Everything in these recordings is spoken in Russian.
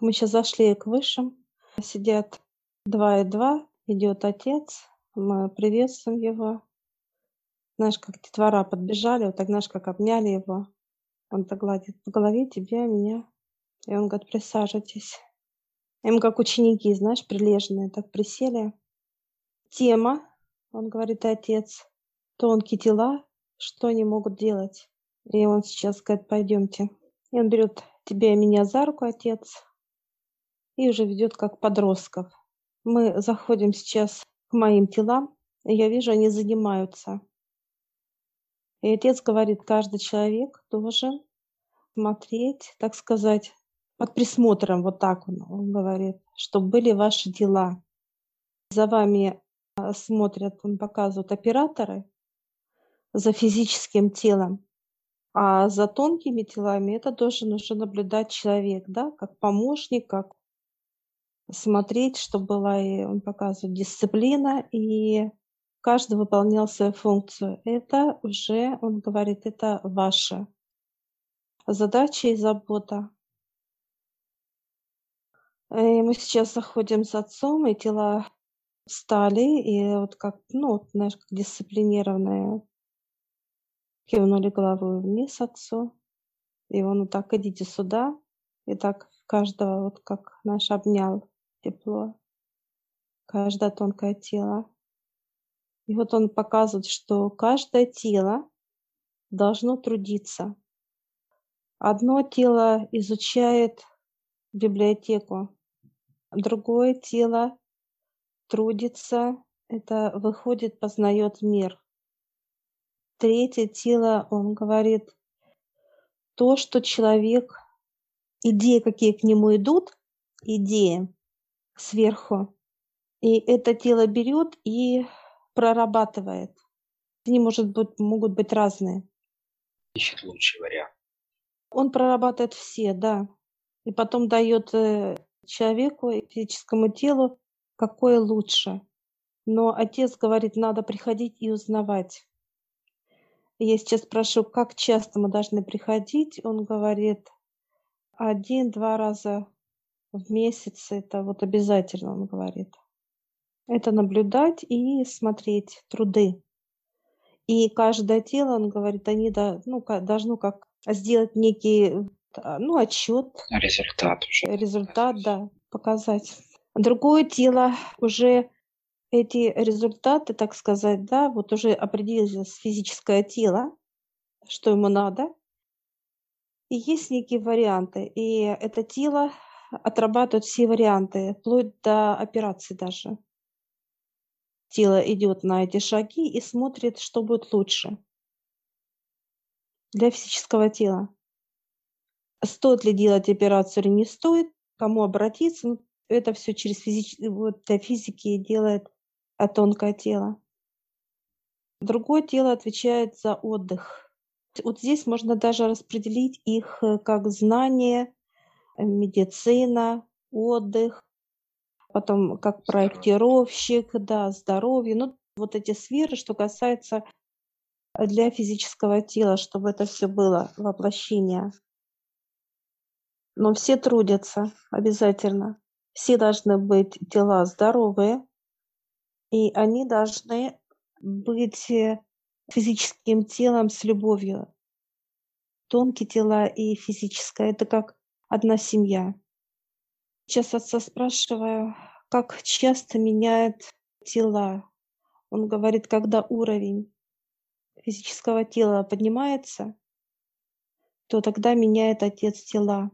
Мы сейчас зашли к высшим. Сидят два и два. Идет отец. Мы приветствуем его. Знаешь, как детвора подбежали, вот так, знаешь, как обняли его. Он так гладит по голове тебя, меня. И он говорит, присаживайтесь. И мы как ученики, знаешь, прилежные, так присели. Тема, он говорит, отец, тонкие тела, что они могут делать? И он сейчас говорит, пойдемте. И он берет тебя и меня за руку, отец, и уже ведет как подростков. Мы заходим сейчас к моим телам, и я вижу, они занимаются. И отец говорит, каждый человек должен смотреть, так сказать, под присмотром, вот так он, он говорит, чтобы были ваши дела. За вами а, смотрят, он показывает операторы за физическим телом, а за тонкими телами это должен уже наблюдать человек, да, как помощник, как смотреть, чтобы была, и он показывает, дисциплина, и каждый выполнял свою функцию. Это уже, он говорит, это ваша задача и забота. И мы сейчас заходим с отцом, и тела встали, и вот как, ну, вот, знаешь, как дисциплинированные, кивнули головой вниз отцу, и он вот так, идите сюда, и так каждого вот как, наш обнял тепло, каждое тонкое тело. И вот он показывает, что каждое тело должно трудиться. Одно тело изучает библиотеку, другое тело трудится, это выходит, познает мир. Третье тело, он говорит, то, что человек, идеи, какие к нему идут, идеи сверху, и это тело берет и прорабатывает. Они, может быть, могут быть разные. Ищет лучший вариант. Он прорабатывает все, да и потом дает э, человеку, физическому телу, какое лучше. Но отец говорит, надо приходить и узнавать. Я сейчас спрошу, как часто мы должны приходить? Он говорит, один-два раза в месяц, это вот обязательно, он говорит. Это наблюдать и смотреть труды. И каждое тело, он говорит, они да, ну, должно как сделать некий а, ну, отчет, Результат уже. результат, да, показать. Другое дело уже эти результаты, так сказать, да, вот уже определилось физическое тело, что ему надо. И есть некие варианты. И это тело отрабатывает все варианты, вплоть до операции даже. Тело идет на эти шаги и смотрит, что будет лучше для физического тела стоит ли делать операцию или не стоит, кому обратиться. Ну, это все через физич... вот, для физики делает а тонкое тело. Другое тело отвечает за отдых. Вот здесь можно даже распределить их э, как знание, медицина, отдых, потом как проектировщик, да, здоровье. Ну, вот эти сферы, что касается для физического тела, чтобы это все было воплощение. Но все трудятся обязательно. Все должны быть тела здоровые, и они должны быть э, физическим телом с любовью. Тонкие тела и физическое — это как одна семья. Сейчас отца спрашиваю, как часто меняет тела. Он говорит, когда уровень физического тела поднимается, то тогда меняет отец тела.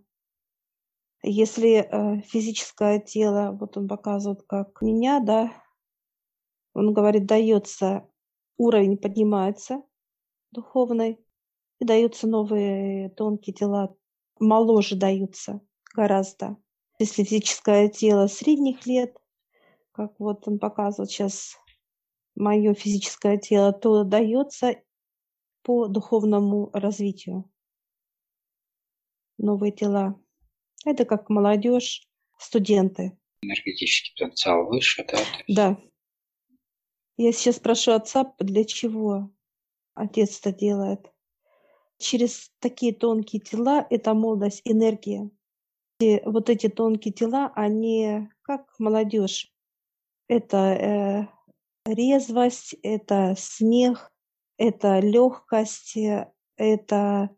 Если э, физическое тело, вот он показывает, как меня, да, он говорит, дается, уровень поднимается духовный, и даются новые тонкие тела, моложе даются гораздо. Если физическое тело средних лет, как вот он показывает сейчас мое физическое тело, то дается по духовному развитию новые тела. Это как молодежь, студенты. Энергетический потенциал выше, да? Да. Я сейчас прошу отца, для чего отец это делает. Через такие тонкие тела это молодость, энергия. И вот эти тонкие тела, они как молодежь. Это э, резвость, это смех, это легкость, э, это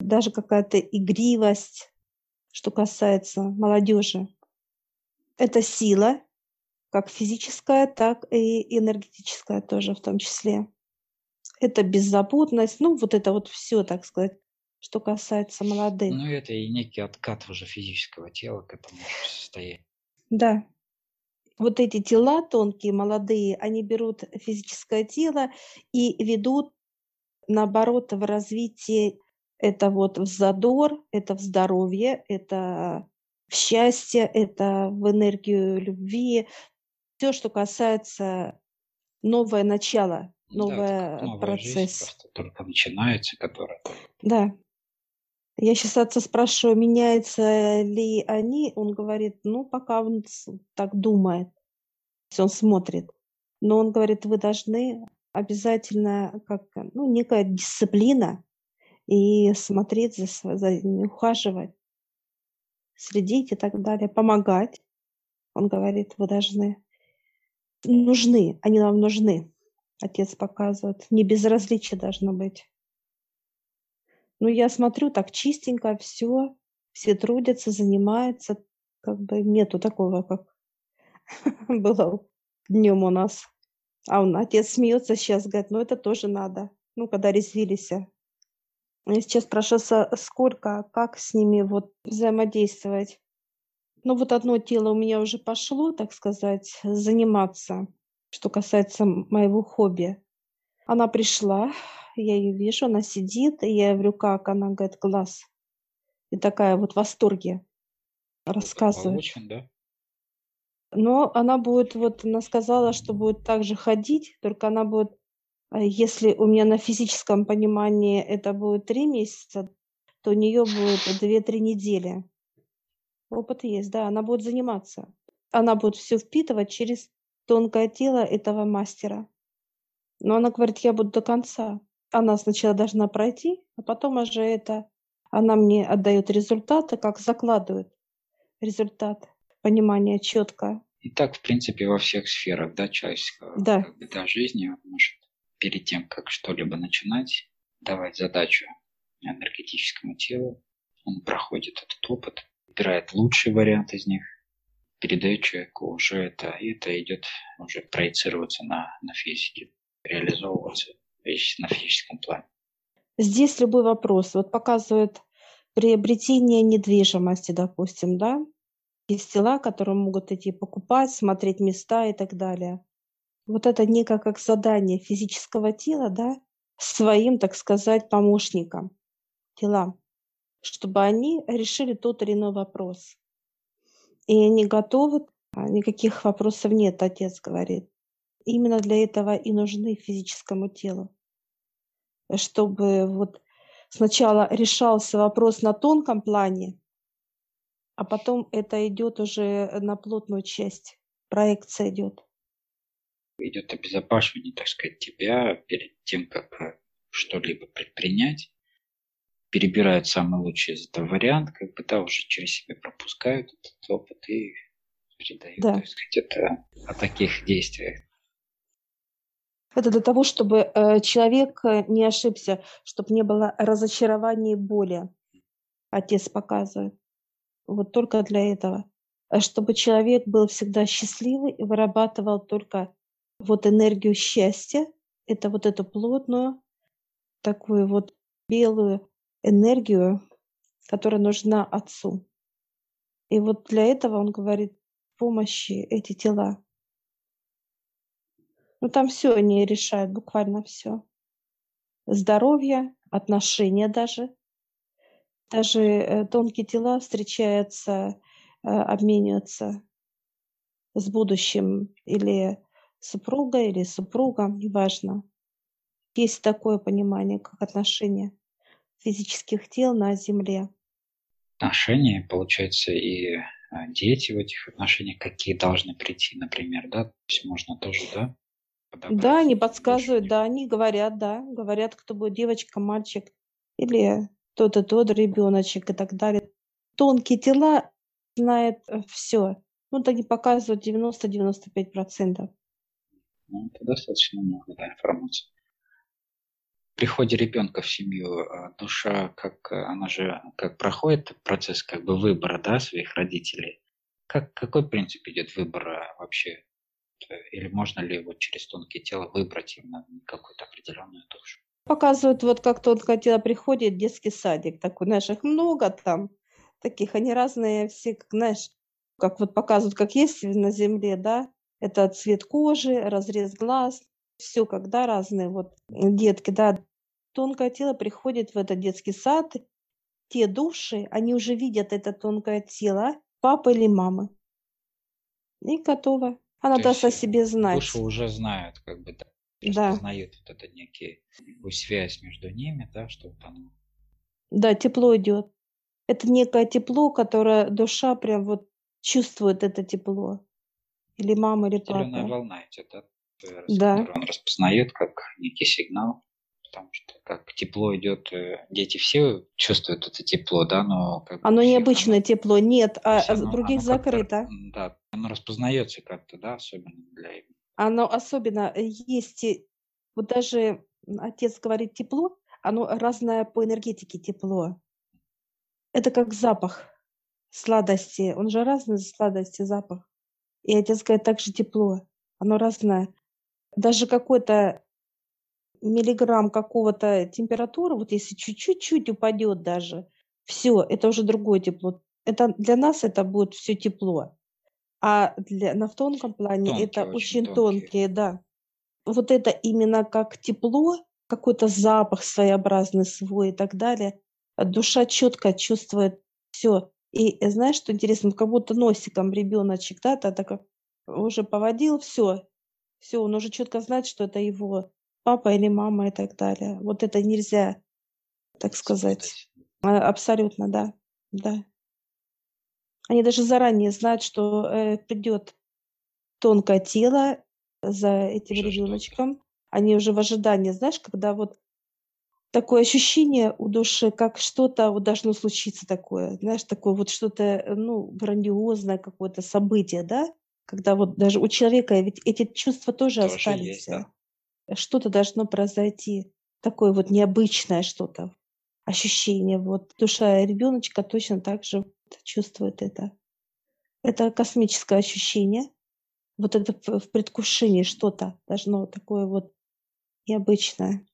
даже какая-то игривость, что касается молодежи. Это сила, как физическая, так и энергетическая тоже в том числе. Это беззаботность, ну вот это вот все, так сказать, что касается молодых. Ну, это и некий откат уже физического тела к этому состоянию. Да. Вот эти тела тонкие, молодые, они берут физическое тело и ведут, наоборот, в развитие это вот в задор, это в здоровье, это в счастье, это в энергию любви. Все, что касается новое начало, новое да, процесс. просто только начинается, которая. Да. Я сейчас отца спрашиваю, меняются ли они. Он говорит, ну, пока он так думает, он смотрит. Но он говорит, вы должны обязательно, как, ну, некая дисциплина, и смотреть за, за ухаживать, следить и так далее, помогать. Он говорит, вы должны, нужны, они нам нужны. Отец показывает, не безразличие должно быть. Ну, я смотрю, так чистенько все, все трудятся, занимаются, как бы нету такого, как было днем у нас. А он, отец смеется сейчас, говорит, ну это тоже надо. Ну, когда резвились. Я сейчас спрашиваю, сколько, как с ними вот взаимодействовать. Ну вот одно тело у меня уже пошло, так сказать, заниматься, что касается моего хобби. Она пришла, я ее вижу, она сидит, и я говорю, как? Она говорит, глаз. И такая вот в восторге рассказывает. Да? Но она будет, вот она сказала, что будет также ходить, только она будет а если у меня на физическом понимании это будет три месяца, то у нее будет две-три недели. Опыт есть, да, она будет заниматься. Она будет все впитывать через тонкое тело этого мастера. Но она говорит, я буду до конца. Она сначала должна пройти, а потом уже это она мне отдает результаты, как закладывает результат, понимание четко. И так, в принципе, во всех сферах, да, человеческого да. как бы, да, жизни может перед тем, как что-либо начинать, давать задачу энергетическому телу. Он проходит этот опыт, выбирает лучший вариант из них, передает человеку уже это, и это идет уже проецироваться на, на физике, реализовываться на физическом плане. Здесь любой вопрос. Вот показывает приобретение недвижимости, допустим, да? Есть тела, которые могут идти покупать, смотреть места и так далее вот это некое как задание физического тела, да, своим, так сказать, помощникам, телам, чтобы они решили тот или иной вопрос. И они готовы, а никаких вопросов нет, отец говорит. Именно для этого и нужны физическому телу. Чтобы вот сначала решался вопрос на тонком плане, а потом это идет уже на плотную часть, проекция идет идет обезопасивание, так сказать, тебя перед тем, как э, что-либо предпринять, перебирают самый лучший из этого вариант, как бы, да, уже через себя пропускают этот опыт и передают, да. так сказать, это о таких действиях. Это для того, чтобы э, человек э, не ошибся, чтобы не было разочарования и боли. Отец показывает. Вот только для этого. Чтобы человек был всегда счастливый и вырабатывал только вот энергию счастья, это вот эту плотную, такую вот белую энергию, которая нужна Отцу. И вот для этого он говорит помощи эти тела. Ну там все они решают, буквально все. Здоровье, отношения даже. Даже э, тонкие тела встречаются, э, обмениваются с будущим или супруга или супруга, неважно. Есть такое понимание, как отношения физических тел на Земле. Отношения, получается, и а, дети в этих отношениях, какие должны прийти, например, да? То есть можно тоже, да? Да, они подсказывают, да, они говорят, да, говорят, кто будет девочка, мальчик или тот и тот ребеночек и так далее. тонкие тела знает э, все. Ну, так и показывают 90-95%. Ну, это достаточно много да, информации. При приходе ребенка в семью а, душа, как она же как проходит процесс как бы выбора да, своих родителей. Как, какой принцип идет выбора вообще? Или можно ли вот через тонкие тела выбрать именно какую-то определенную душу? Показывают, вот как тонкое тело приходит, детский садик такой, знаешь, их много там, таких, они разные все, как, знаешь, как вот показывают, как есть на земле, да, это цвет кожи, разрез глаз, все когда разные вот детки, да. Тонкое тело приходит в этот детский сад, те души, они уже видят это тонкое тело папы или мамы. И готово. Она То даст о себе знать. Души уже знают, как бы, да, да. распознают вот это некие связь между ними, да, что вот оно. Да, тепло идет. Это некое тепло, которое душа прям вот чувствует это тепло. Или мама, или папа. Зеленая волна идет, да? Да. Он распознает как некий сигнал, потому что как тепло идет, э, дети все чувствуют это тепло, да, но как оно необычное оно, тепло, нет, а оно, других оно закрыто. Да, оно распознается как-то, да, особенно для Оно особенно э, есть, вот даже отец говорит тепло, оно разное по энергетике тепло. Это как запах сладости. Он же разный сладости, запах. И отец говорит, так же тепло. Оно разное. Даже какой-то миллиграмм какого-то температуры, вот если чуть-чуть упадет даже, все, это уже другое тепло. Это для нас это будет все тепло. А для, на в тонком плане тонкие, это очень, очень тонкие. тонкие, да. Вот это именно как тепло, какой-то запах своеобразный свой и так далее. Душа четко чувствует все. И знаешь, что интересно, как будто носиком ребеночек, да, так уже поводил, все, все, он уже четко знает, что это его папа или мама и так далее. Вот это нельзя, так сказать. А, абсолютно, да, да. Они даже заранее знают, что э, придет тонкое тело за этим ребеночком. Они уже в ожидании, знаешь, когда вот такое ощущение у души, как что-то вот должно случиться такое, знаешь, такое вот что-то, э, ну, грандиозное какое-то событие, да? Когда вот даже у человека, ведь эти чувства тоже, тоже остались. Есть, да. Что-то должно произойти, такое вот необычное что-то, ощущение. Вот душа ребеночка точно так же чувствует это. Это космическое ощущение. Вот это в предвкушении что-то должно такое вот необычное.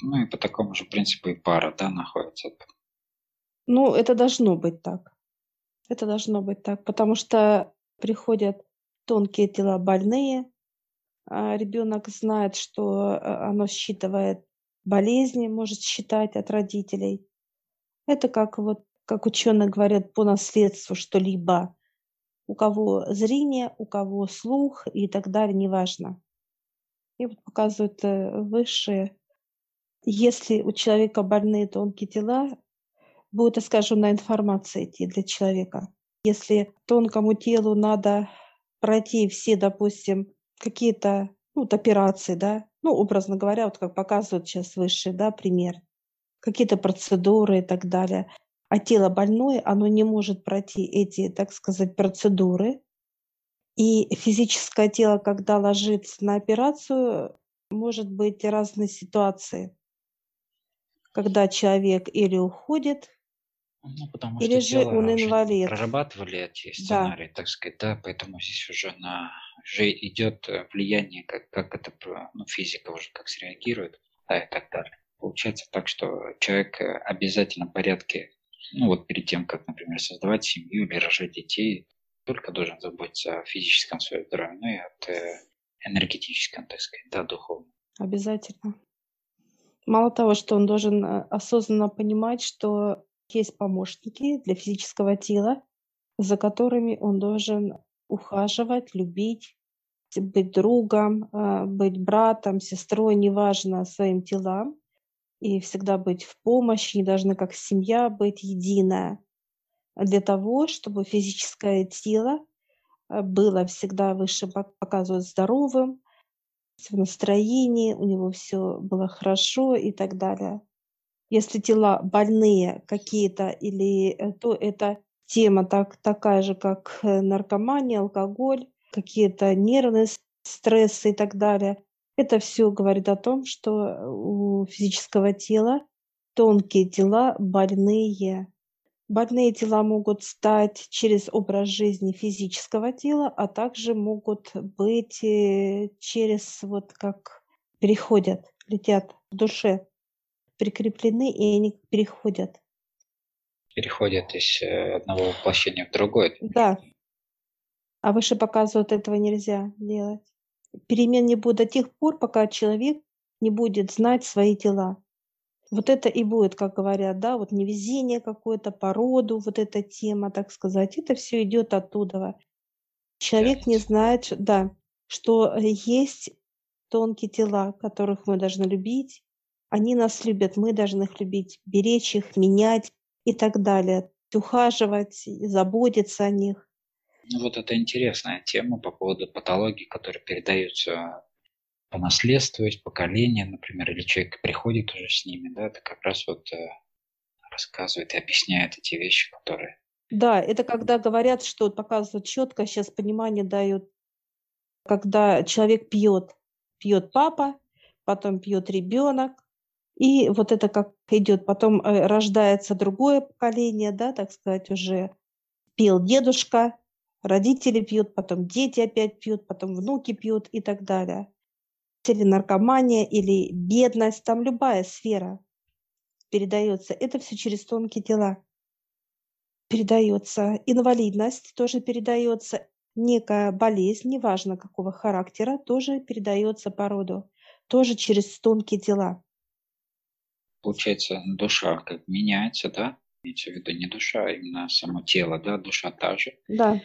Ну и по такому же принципу и пара, да, находится. Ну, это должно быть так. Это должно быть так, потому что приходят тонкие тела больные, а ребенок знает, что а, оно считывает болезни, может считать от родителей. Это как вот, как ученые говорят, по наследству что-либо. У кого зрение, у кого слух и так далее, неважно. И вот показывают э, высшие если у человека больные тонкие тела, будет искаженная информация идти для человека. Если тонкому телу надо пройти все, допустим, какие-то ну, вот операции, да, ну, образно говоря, вот как показывают сейчас высшие, да, пример, какие-то процедуры и так далее, а тело больное, оно не может пройти эти, так сказать, процедуры, и физическое тело, когда ложится на операцию, может быть разные ситуации. Когда человек или уходит, ну, потому или что же он инвалид. Прорабатывали эти сценарии, да. так сказать, да, поэтому здесь уже на уже идет э, влияние, как, как это ну, физика уже как среагирует, да, и так далее. Получается так, что человек э, обязательно в порядке, ну вот перед тем, как, например, создавать семью или рожать детей, только должен заботиться о физическом своем здоровье, но и от э, энергетическом, так сказать, да, духовном. Обязательно. Мало того, что он должен осознанно понимать, что есть помощники для физического тела, за которыми он должен ухаживать, любить, быть другом, э, быть братом, сестрой, неважно, своим телам, и всегда быть в помощи, не должны как семья быть единая, для того, чтобы физическое тело э, было всегда выше показывать здоровым, в настроении, у него все было хорошо и так далее. Если тела больные какие-то, или э, то это тема так, такая же, как э, наркомания, алкоголь, какие-то нервные стрессы и так далее. Это все говорит о том, что у физического тела тонкие тела больные. Больные тела могут стать через образ жизни физического тела, а также могут быть э, через вот как переходят, летят в душе, прикреплены, и они переходят. Переходят из э, одного воплощения в другое. Да. А выше показывают, этого нельзя делать. Перемен не будет до тех пор, пока человек не будет знать свои дела. Вот это и будет, как говорят, да, вот невезение какое-то, породу, вот эта тема, так сказать, это все идет оттуда. Человек не знает, да, что есть тонкие тела, которых мы должны любить. Они нас любят, мы должны их любить, беречь их, менять и так далее, ухаживать, заботиться о них. Ну вот это интересная тема по поводу патологий, которые передаются по наследству, есть поколение, например, или человек приходит уже с ними, да, это как раз вот э, рассказывает и объясняет эти вещи, которые... Да, это когда говорят, что показывают четко, сейчас понимание дают, когда человек пьет, пьет папа, потом пьет ребенок, и вот это как идет, потом э, рождается другое поколение, да, так сказать, уже пил дедушка, родители пьют, потом дети опять пьют, потом внуки пьют и так далее или наркомания, или бедность, там любая сфера передается. Это все через тонкие тела передается. Инвалидность тоже передается. Некая болезнь, неважно какого характера, тоже передается по роду. Тоже через тонкие тела. Получается, душа как меняется, да? Имеется в виду не душа, а именно само тело, да? Душа та же. Да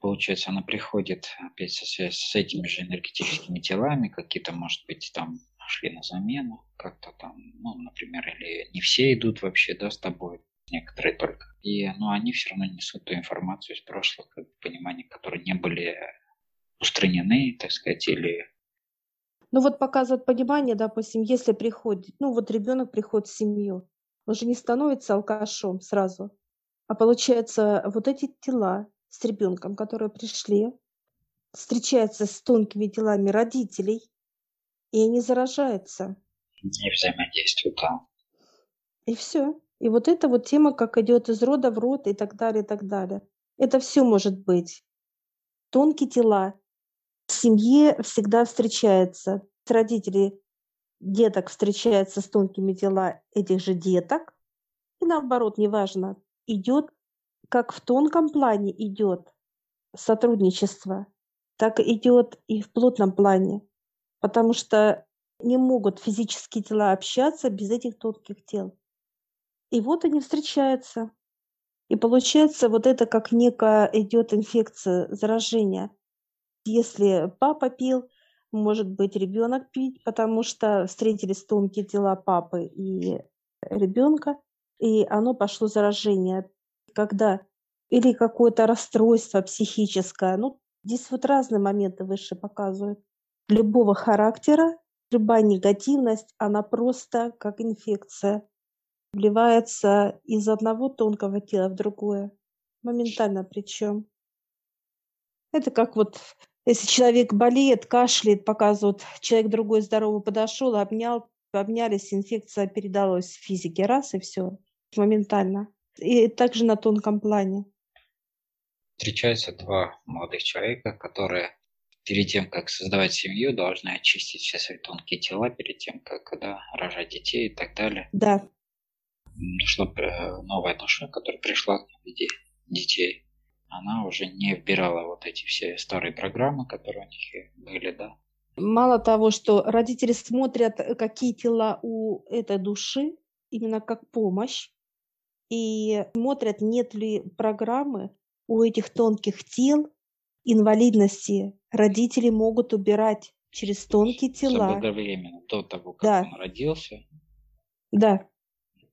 получается, она приходит опять со, с этими же энергетическими телами, какие-то, может быть, там шли на замену, как-то там, ну, например, или не все идут вообще, да, с тобой, некоторые только. И, ну, они все равно несут ту информацию из прошлых, как понимания, которые не были устранены, так сказать, или ну вот показывает понимание, допустим, если приходит, ну вот ребенок приходит в семью, он же не становится алкашом сразу, а получается вот эти тела, с ребенком, которые пришли, встречается с тонкими телами родителей, и они заражаются. И взаимодействуют, да. И все. И вот эта вот тема, как идет из рода в род и так далее, и так далее. Это все может быть. Тонкие тела семье всегда встречаются. Родители деток встречаются с тонкими телами этих же деток. И наоборот, неважно, идет как в тонком плане идет сотрудничество, так идет и в плотном плане, потому что не могут физические тела общаться без этих тонких тел. И вот они встречаются. И получается вот это как некая идет инфекция, заражение. Если папа пил, может быть ребенок пить, потому что встретились тонкие тела папы и ребенка, и оно пошло заражение когда или какое-то расстройство психическое. Ну, здесь вот разные моменты выше показывают. Любого характера, любая негативность, она просто как инфекция вливается из одного тонкого тела в другое. Моментально причем. Это как вот, если человек болеет, кашляет, показывают, человек другой здоровый подошел, обнял, обнялись, инфекция передалась в физике, раз и все, моментально и также на тонком плане. Встречаются два молодых человека, которые перед тем, как создавать семью, должны очистить все свои тонкие тела, перед тем, как когда рожать детей и так далее. Да. Э, новая душа, которая пришла в виде детей, она уже не вбирала вот эти все старые программы, которые у них были, да. Мало того, что родители смотрят, какие тела у этой души, именно как помощь, и смотрят, нет ли программы у этих тонких тел инвалидности. Родители могут убирать через тонкие тела. Заблаговременно, до того, как да. он родился. Да.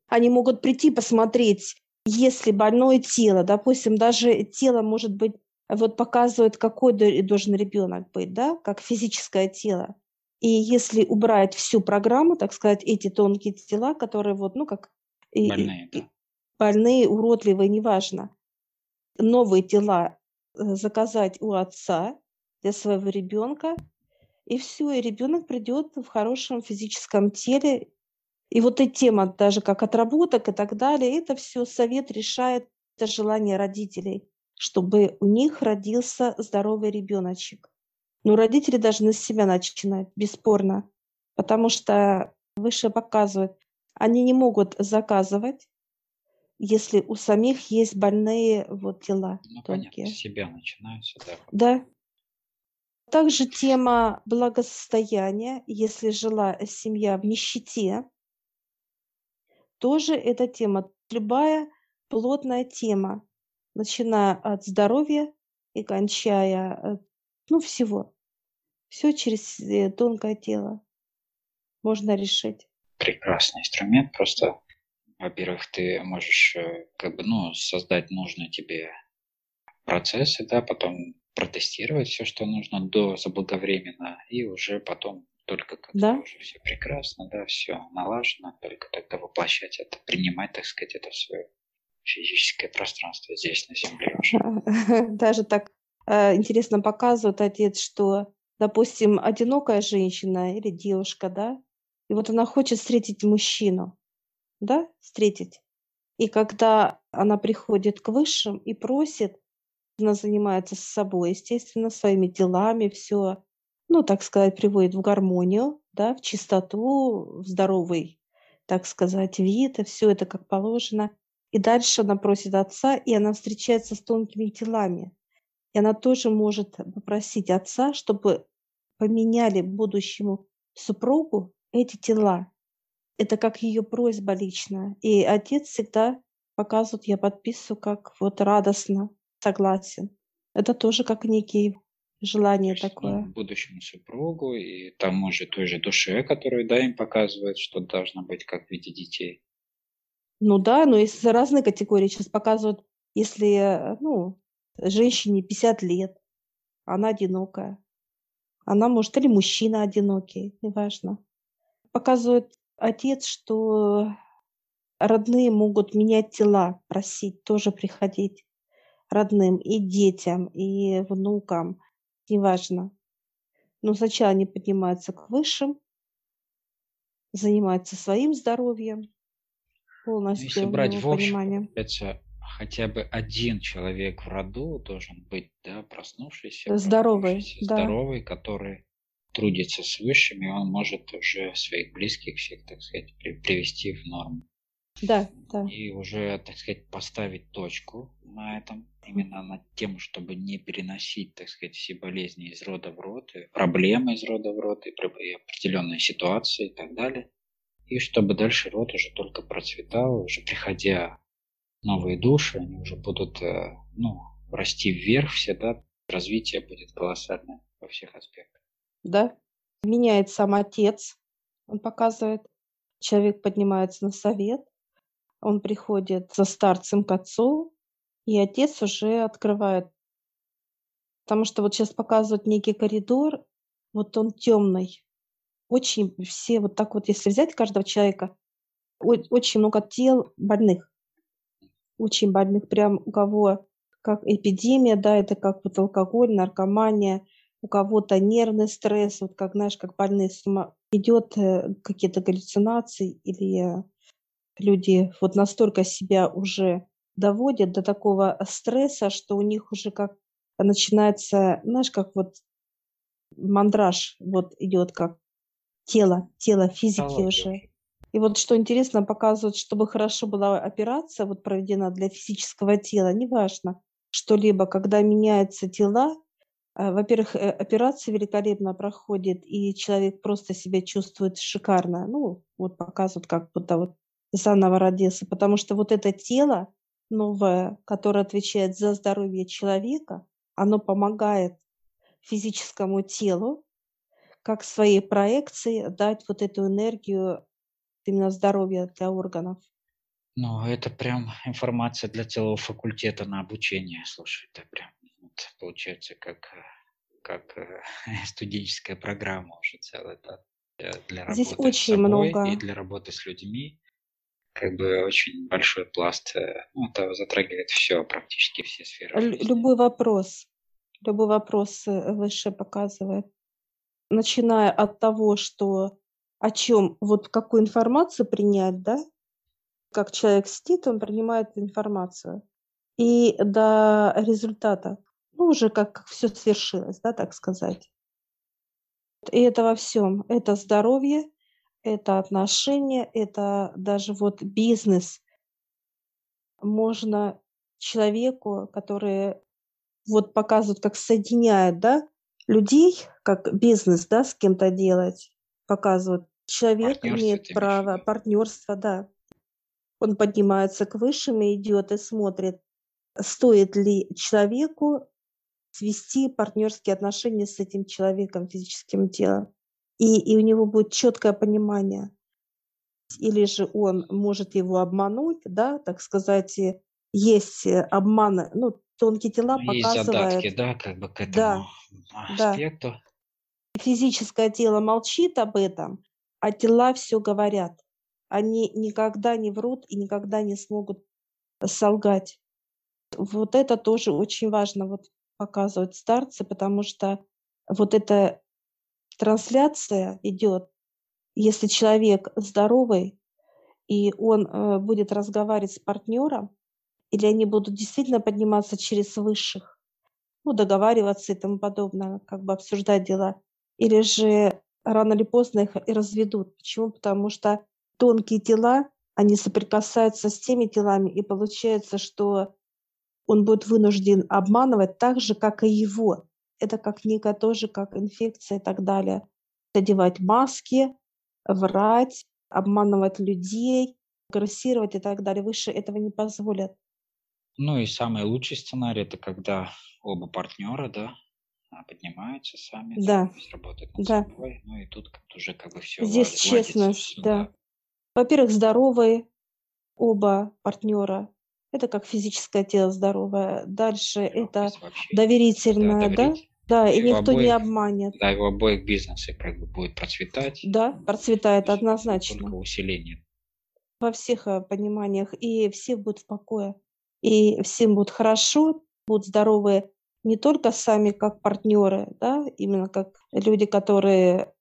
Они могут прийти посмотреть, если больное тело, допустим, даже тело может быть, вот показывает, какой должен ребенок быть, да, как физическое тело. И если убрать всю программу, так сказать, эти тонкие тела, которые вот, ну, как... Больные, и, да. Больные, уродливые, неважно. Новые тела э, заказать у отца для своего ребенка, и все, и ребенок придет в хорошем физическом теле. И вот эта тема, даже как отработок и так далее, это все совет решает это желание родителей, чтобы у них родился здоровый ребеночек. Но родители должны с себя начинать, бесспорно, потому что выше показывают, они не могут заказывать, если у самих есть больные вот тела ну, тонкие. Понятно, с себя начинаются, да. Да. Также тема благосостояния, если жила семья в нищете, тоже эта тема. Любая плотная тема, начиная от здоровья и кончая, э, ну, всего. Все через э, тонкое тело можно решить. Прекрасный инструмент. Просто, во-первых, ты можешь э, как бы, ну, создать нужные тебе процессы, да, потом протестировать все, что нужно до заблаговременно, и уже потом только когда да? уже все прекрасно, да, все налажено, только тогда воплощать это, принимать, так сказать, это в свое физическое пространство здесь, на Земле уже. Даже так э, интересно показывает отец, что допустим, одинокая женщина или девушка, да, и вот она хочет встретить мужчину, да, встретить. И когда она приходит к высшим и просит, она занимается с собой, естественно, своими делами, все, ну, так сказать, приводит в гармонию, да, в чистоту, в здоровый, так сказать, вид, и все это как положено. И дальше она просит отца, и она встречается с тонкими телами. И она тоже может попросить отца, чтобы поменяли будущему супругу эти тела. Это как ее просьба личная. И отец всегда показывает, я подписываю, как вот радостно, согласен. Это тоже как некие желание То такое. Ну, будущему супругу и тому же той же душе, которую, да, им показывает, что должно быть как в виде детей. Ну да, но есть разные категории. Сейчас показывают, если, ну, женщине 50 лет, она одинокая. Она может, или мужчина одинокий, неважно. Показывает отец, что родные могут менять тела, просить тоже приходить родным и детям, и внукам, неважно. Но сначала они поднимаются к высшим, занимаются своим здоровьем, полностью Если брать в общем, это хотя бы один человек в роду должен быть, да, проснувшийся, здоровый, да. здоровый, который трудится с высшими, он может уже своих близких всех, так сказать, привести в норму. Да, да. И уже, так сказать, поставить точку на этом, именно на тему, чтобы не переносить, так сказать, все болезни из рода в род, и проблемы из рода в род, и определенные ситуации и так далее. И чтобы дальше род уже только процветал, уже приходя новые души, они уже будут э, ну, расти вверх всегда, развитие будет колоссальное во всех аспектах. Да, меняет сам отец, он показывает, человек поднимается на совет, он приходит за старцем к отцу, и отец уже открывает. Потому что вот сейчас показывают некий коридор, вот он темный. Очень все вот так вот, если взять каждого человека, очень много тел больных очень больных, прям у кого как эпидемия, да, это как вот алкоголь, наркомания, у кого-то нервный стресс, вот как, знаешь, как больные с ума, идет э, какие-то галлюцинации или люди вот настолько себя уже доводят до такого стресса, что у них уже как начинается, знаешь, как вот мандраж вот идет как тело, тело физики уже. И вот что интересно, показывают, чтобы хорошо была операция вот проведена для физического тела, неважно, что-либо, когда меняются тела, э, во-первых, э, операция великолепно проходит, и человек просто себя чувствует шикарно. Ну, вот показывают, как будто вот заново родился. Потому что вот это тело новое, которое отвечает за здоровье человека, оно помогает физическому телу, как своей проекции, дать вот эту энергию именно здоровья для органов. Ну, это прям информация для целого факультета на обучение. Слушай, это прям вот, получается как как э, студенческая программа уже целая, да, для Здесь работы с очень собой и много. для работы с людьми. Как бы очень большой пласт, э, ну, это затрагивает все, практически все сферы жизни. Любой вопрос, любой вопрос э, выше показывает. Начиная от того, что о чем, вот какую информацию принять, да, как человек сидит, он принимает информацию, и до результата, ну, уже как все свершилось, да, так сказать. И это во всем. Это здоровье, это отношения, это даже вот бизнес. Можно человеку, который вот показывают, как соединяет, да, людей, как бизнес, да, с кем-то делать, показывают. Человек имеет право, партнерство, да. Он поднимается к высшим и идет и смотрит, стоит ли человеку свести партнерские отношения с этим человеком, физическим телом. И, и у него будет четкое понимание. Или же он может его обмануть, да, так сказать, есть э, обманы, ну, тонкие тела Есть задатки, показывают, да, как бы к этому да, да. аспекту. Физическое тело молчит об этом, а тела все говорят. Они никогда не врут и никогда не смогут солгать. Вот это тоже очень важно вот показывать старцы, потому что вот эта трансляция идет, если человек здоровый, и он э, будет разговаривать с партнером, или они будут действительно подниматься через высших, ну, договариваться и тому подобное, как бы обсуждать дела, или же рано или поздно их разведут. Почему? Потому что тонкие тела, они соприкасаются с теми телами, и получается, что он будет вынужден обманывать так же, как и его. Это как некая тоже, как инфекция и так далее. Одевать маски, врать, обманывать людей, агрессировать и так далее. Выше этого не позволят. Ну и самый лучший сценарий это когда оба партнера, да, а, поднимаются сами, Да, работают над да. собой, ну и тут уже как бы все Здесь ладится, честность, всё, да. Во-первых, здоровые оба партнера. Это как физическое тело здоровое. Дальше это доверительное, да? доверить. Да, и И никто не обоих, обманет. да, и у обоих бизнесы как бы будет процветать, Да, процветает однозначно. только усиление. Во всех э, пониманиях. И все будут в покое. И всем будет хорошо, будут здоровы не только сами как партнеры, да, именно как люди, которые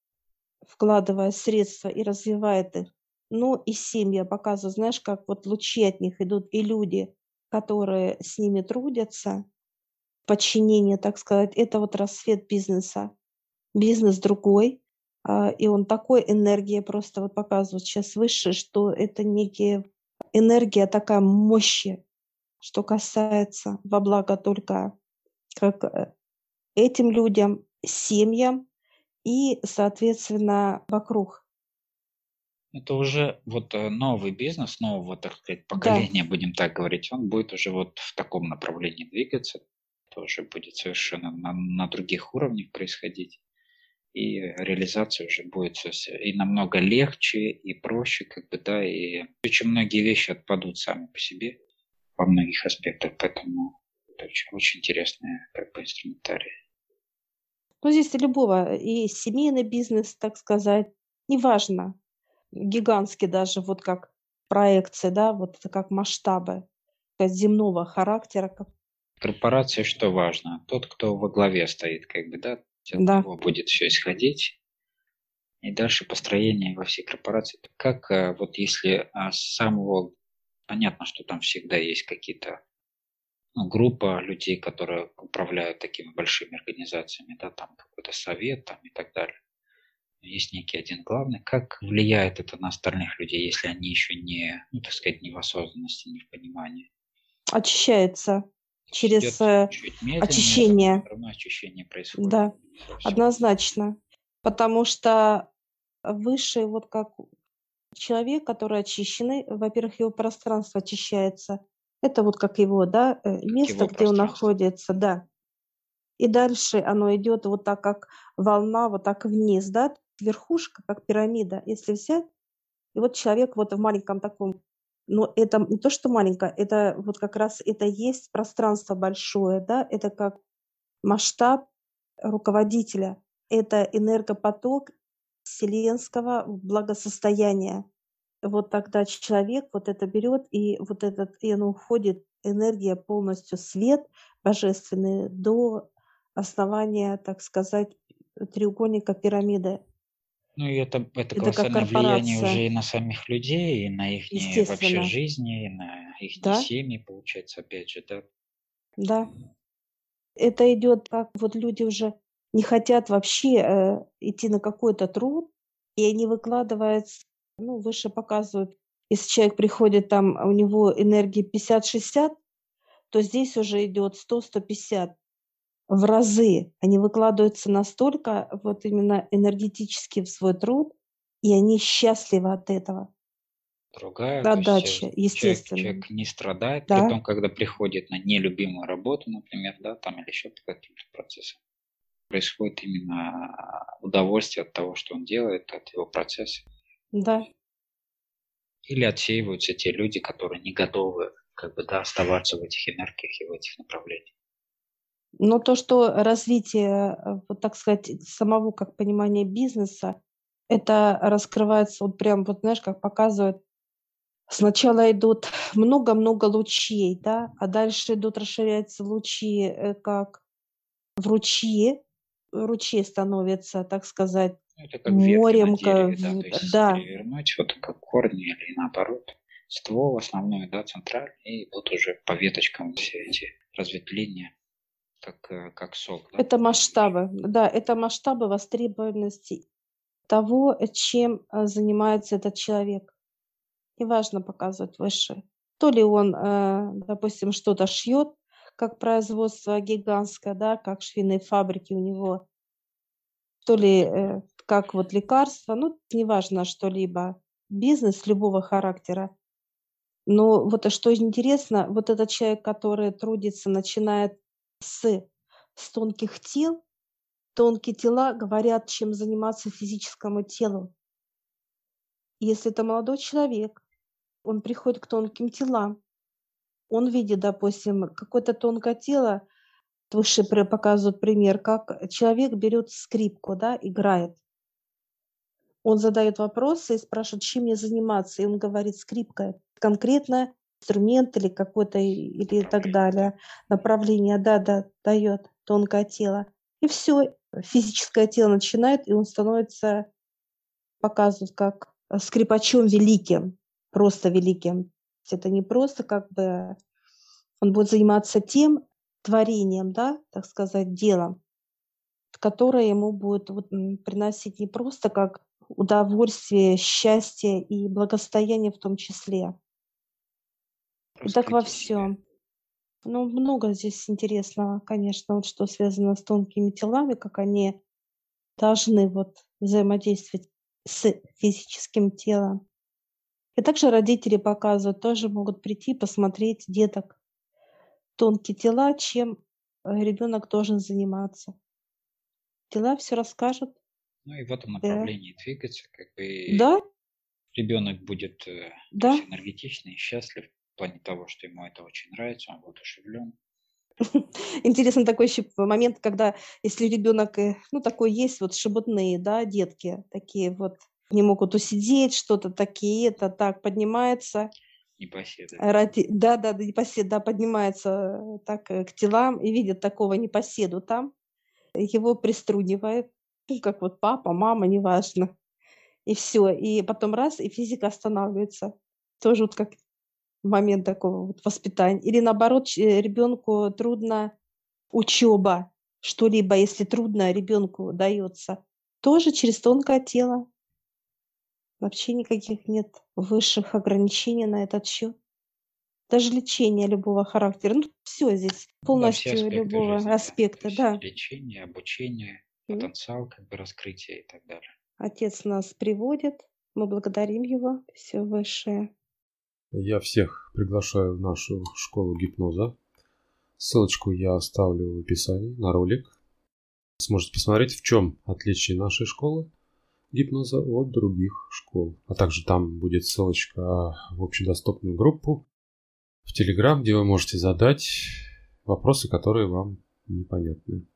вкладывают средства и развивают их, но и семья показывают, знаешь, как вот лучи от них идут, и люди, которые с ними трудятся, подчинение, так сказать, это вот рассвет бизнеса. Бизнес другой, а, и он такой энергией просто вот показывает сейчас выше, что это некие энергия такая мощи, что касается во благо только как э, этим людям, семьям и, соответственно, вокруг. Это уже вот э, новый бизнес, нового, так сказать, Да, поколения, будем так говорить, он будет уже вот в таком направлении двигаться, тоже будет совершенно на, на других уровнях происходить. И реализация уже будет сос- и намного легче, и проще, как бы, да, и очень многие вещи отпадут сами по себе во многих аспектах, поэтому это очень, очень интересная как бы инструментарий. ну здесь и любого, и семейный бизнес, так сказать, неважно, гигантский даже, вот как проекции, да, вот это как масштабы земного характера. Как... Корпорации что важно? Тот, кто во главе стоит, как бы, да, от Да, него будет все исходить. И дальше построение во всей корпорации. Как э, вот если а, с самого... Понятно, что там всегда есть какие-то ну, группа людей, которые управляют такими большими организациями, да, там какой-то совет там, и так далее. Есть некий один главный. Как влияет это на остальных людей, если они еще не, ну, так сказать, не в осознанности, не в понимании? очищается через э, очищение. все очищение происходит. Да, всё. однозначно. Потому что выше, вот как человек, который очищенный, во-первых, его пространство очищается. Это вот как его, да, э, место, его где он находится, да. И дальше оно идет вот так, как волна, вот так вниз, да, верхушка, как пирамида. Если взять, и вот человек вот в маленьком таком, но это не то, что маленькое, это вот как раз это есть пространство большое, да, это как масштаб руководителя. Это энергопоток вселенского благосостояния. Вот тогда человек вот это берет, и вот этот, и он уходит, энергия полностью свет божественный до основания, так сказать, треугольника пирамиды. Ну и это, это, это колоссальное влияние уже и на самих людей, и на их вообще жизни, и на их да? семьи, получается, опять же, да? Да. Это идет, как вот люди уже не хотят вообще э, идти на какой-то труд, и они выкладываются, ну, выше показывают, если человек приходит, там у него энергии 50-60, то здесь уже идет 100-150 в разы. Они выкладываются настолько вот именно энергетически в свой труд, и они счастливы от этого. Другая отдача, естественно. Человек, человек не страдает, да. потом, когда приходит на нелюбимую работу, например, да, там или еще какие-то процессы, происходит именно удовольствие от того, что он делает, от его процесса. Да. Или отсеиваются те люди, которые не готовы как бы, да, оставаться в этих энергиях и в этих направлениях. Но то, что развитие, э, вот так сказать, самого как понимания бизнеса, это раскрывается вот прям, вот знаешь, как показывают, сначала идут много-много лучей, да, а дальше идут, расширяются лучи э, как в ручье, ручей становится, так сказать, ну, это как морем, дереве, да, то есть да. перевернуть вот как корни или наоборот ствол основной, да, центральный, и вот уже по веточкам все эти разветвления как, э, как. Да? Это масштабы, да, это масштабы востребованности того, чем э, занимается этот человек. Неважно показывать выше. То ли он, э, допустим, что-то шьет, как производство гигантское, да, как швейные фабрики у него, то ли как вот лекарство, ну, неважно что-либо, бизнес любого характера. Но вот что интересно, вот этот человек, который трудится, начинает с, с тонких тел, тонкие тела говорят, чем заниматься физическому телу. Если это молодой человек, он приходит к тонким телам, он видит, допустим, какое-то тонкое тело, выше показывают пример, как человек берет скрипку, да, играет. Он задает вопросы и спрашивает, чем мне заниматься, и он говорит, скрипка. Конкретно инструмент или какой-то или так далее, направление, да, да, дает тонкое тело. И все, физическое тело начинает, и он становится, показывает, как скрипачом великим, просто великим. Это не просто как бы он будет заниматься тем творением, да, так сказать, делом, которое ему будет вот, приносить не просто как удовольствие, счастье и благосостояние в том числе, так во всем. Ну, много здесь интересного, конечно, вот что связано с тонкими телами, как они должны вот взаимодействовать с физическим телом. И также родители показывают, тоже могут прийти посмотреть деток тонкие тела, чем э, ребенок должен заниматься. Тела все расскажут. Ну и в этом направлении да. двигаться, как бы да? ребенок будет э, да. энергетичный, счастлив, в плане того, что ему это очень нравится, он будет ушевлен. Интересный такой еще момент, когда если ребенок, э, ну такой есть, вот шебутные, да, детки, такие вот, не могут усидеть, что-то такие, это так поднимается. Непоседы. Ради, да, да, да, непосед, да, поднимается э, так э, к телам и видит такого непоседу там, его приструнивает, ну, как вот папа, мама, неважно. И все, и потом раз, и физика останавливается. Тоже вот как момент такого вот воспитания. Или наоборот, ребенку трудно учеба, что-либо, если трудно ребенку дается, тоже через тонкое тело. Вообще никаких нет высших ограничений на этот счет. Даже лечение любого характера. Ну, все здесь, полностью любого жизни, аспекта, да. Лечение, обучение, потенциал, как бы раскрытие и так далее. Отец нас приводит, мы благодарим его, все высшее. Я всех приглашаю в нашу школу гипноза. Ссылочку я оставлю в описании на ролик. Сможете посмотреть, в чем отличие нашей школы гипноза от других школ. А также там будет ссылочка в общедоступную группу в Телеграм, где вы можете задать вопросы, которые вам непонятны.